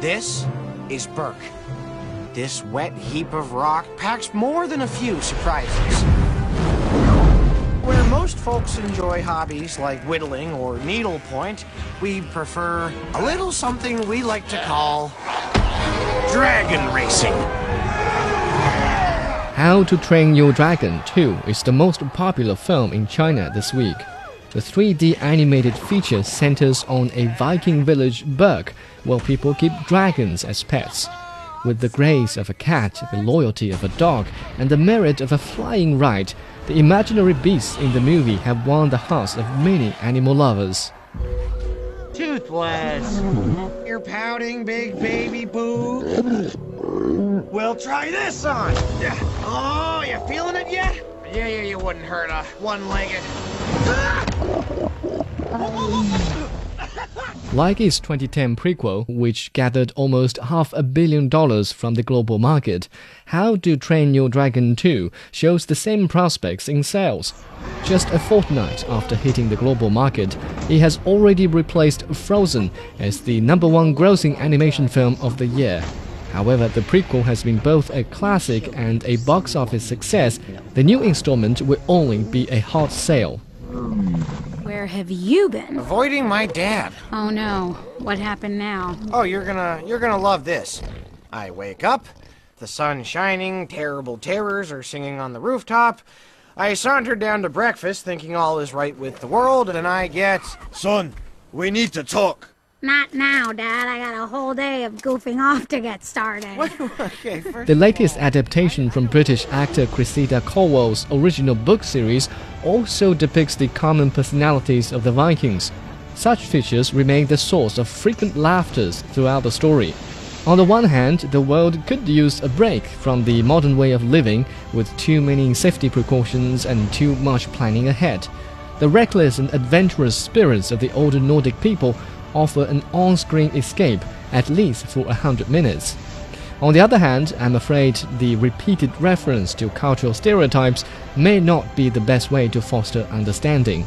This is Berk. This wet heap of rock packs more than a few surprises. Where most folks enjoy hobbies like whittling or needlepoint, we prefer a little something we like to call dragon racing. How to Train Your Dragon 2 is the most popular film in China this week. The 3D animated feature centers on a Viking village Berk where people keep dragons as pets. With the grace of a cat, the loyalty of a dog, and the merit of a flying ride, the imaginary beasts in the movie have won the hearts of many animal lovers. Toothless. You're pouting, big baby boo. We'll try this on. Oh, you feeling it yet? Yeah, yeah, you wouldn't hurt a one-legged. Like its 2010 prequel, which gathered almost half a billion dollars from the global market, How to Train Your Dragon 2 shows the same prospects in sales. Just a fortnight after hitting the global market, it has already replaced Frozen as the number one grossing animation film of the year. However, the prequel has been both a classic and a box office success. The new installment will only be a hot sale. Where have you been? Avoiding my dad. Oh no, what happened now? Oh, you're gonna you're gonna love this. I wake up, the sun's shining, terrible terrors are singing on the rooftop. I saunter down to breakfast thinking all is right with the world, and I get Son, we need to talk. Not now, Dad. I got a whole day of goofing off to get started. okay, The latest adaptation from British actor Cressida Cowell's original book series also depicts the common personalities of the Vikings. Such features remain the source of frequent laughters throughout the story. On the one hand, the world could use a break from the modern way of living with too many safety precautions and too much planning ahead. The reckless and adventurous spirits of the older Nordic people offer an on screen escape, at least for a hundred minutes. On the other hand, I'm afraid the repeated reference to cultural stereotypes may not be the best way to foster understanding.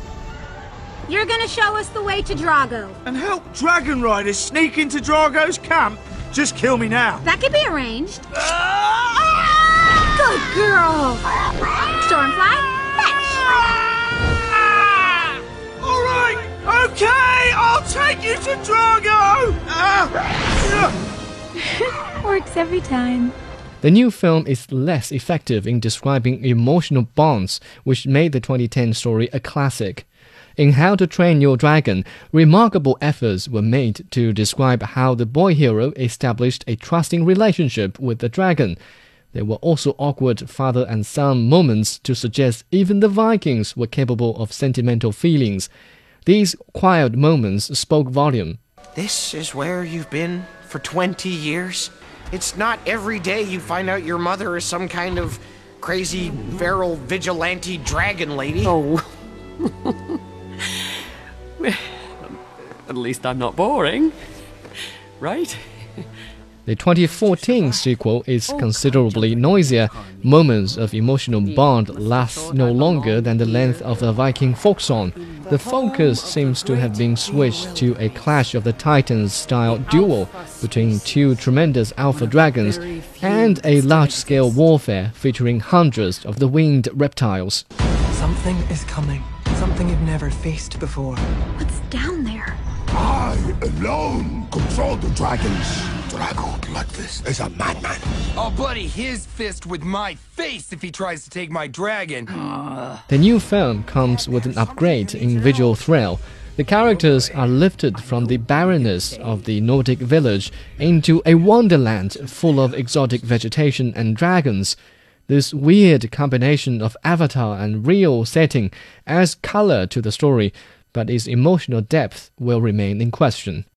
You're gonna show us the way to Drago. And help dragon riders sneak into Drago's camp? Just kill me now. That could be arranged. Ah! Good girl. Stormfly, Drago. Ah, Works every time. The new film is less effective in describing emotional bonds, which made the 2010 story a classic. In How to Train Your Dragon, remarkable efforts were made to describe how the boy hero established a trusting relationship with the dragon. There were also awkward father and son moments to suggest even the Vikings were capable of sentimental feelings. These quiet moments spoke volume. This is where you've been for 20 years? It's not every day you find out your mother is some kind of crazy, feral, vigilante dragon lady. Oh. At least I'm not boring. Right? The 2014 sequel is considerably noisier. Moments of emotional bond last no longer than the length of a Viking folk song. The focus seems to have been switched to a Clash of the Titans style duel between two tremendous alpha dragons and a large scale warfare featuring hundreds of the winged reptiles. Something is coming. Something you've never faced before. What's down there? I alone control the dragons. Drago Bludvist is a madman. I'll bloody his fist with my face if he tries to take my dragon. The new film comes with an upgrade in visual thrill. The characters are lifted from the barrenness of the Nordic village into a wonderland full of exotic vegetation and dragons. This weird combination of avatar and real setting adds color to the story, but its emotional depth will remain in question.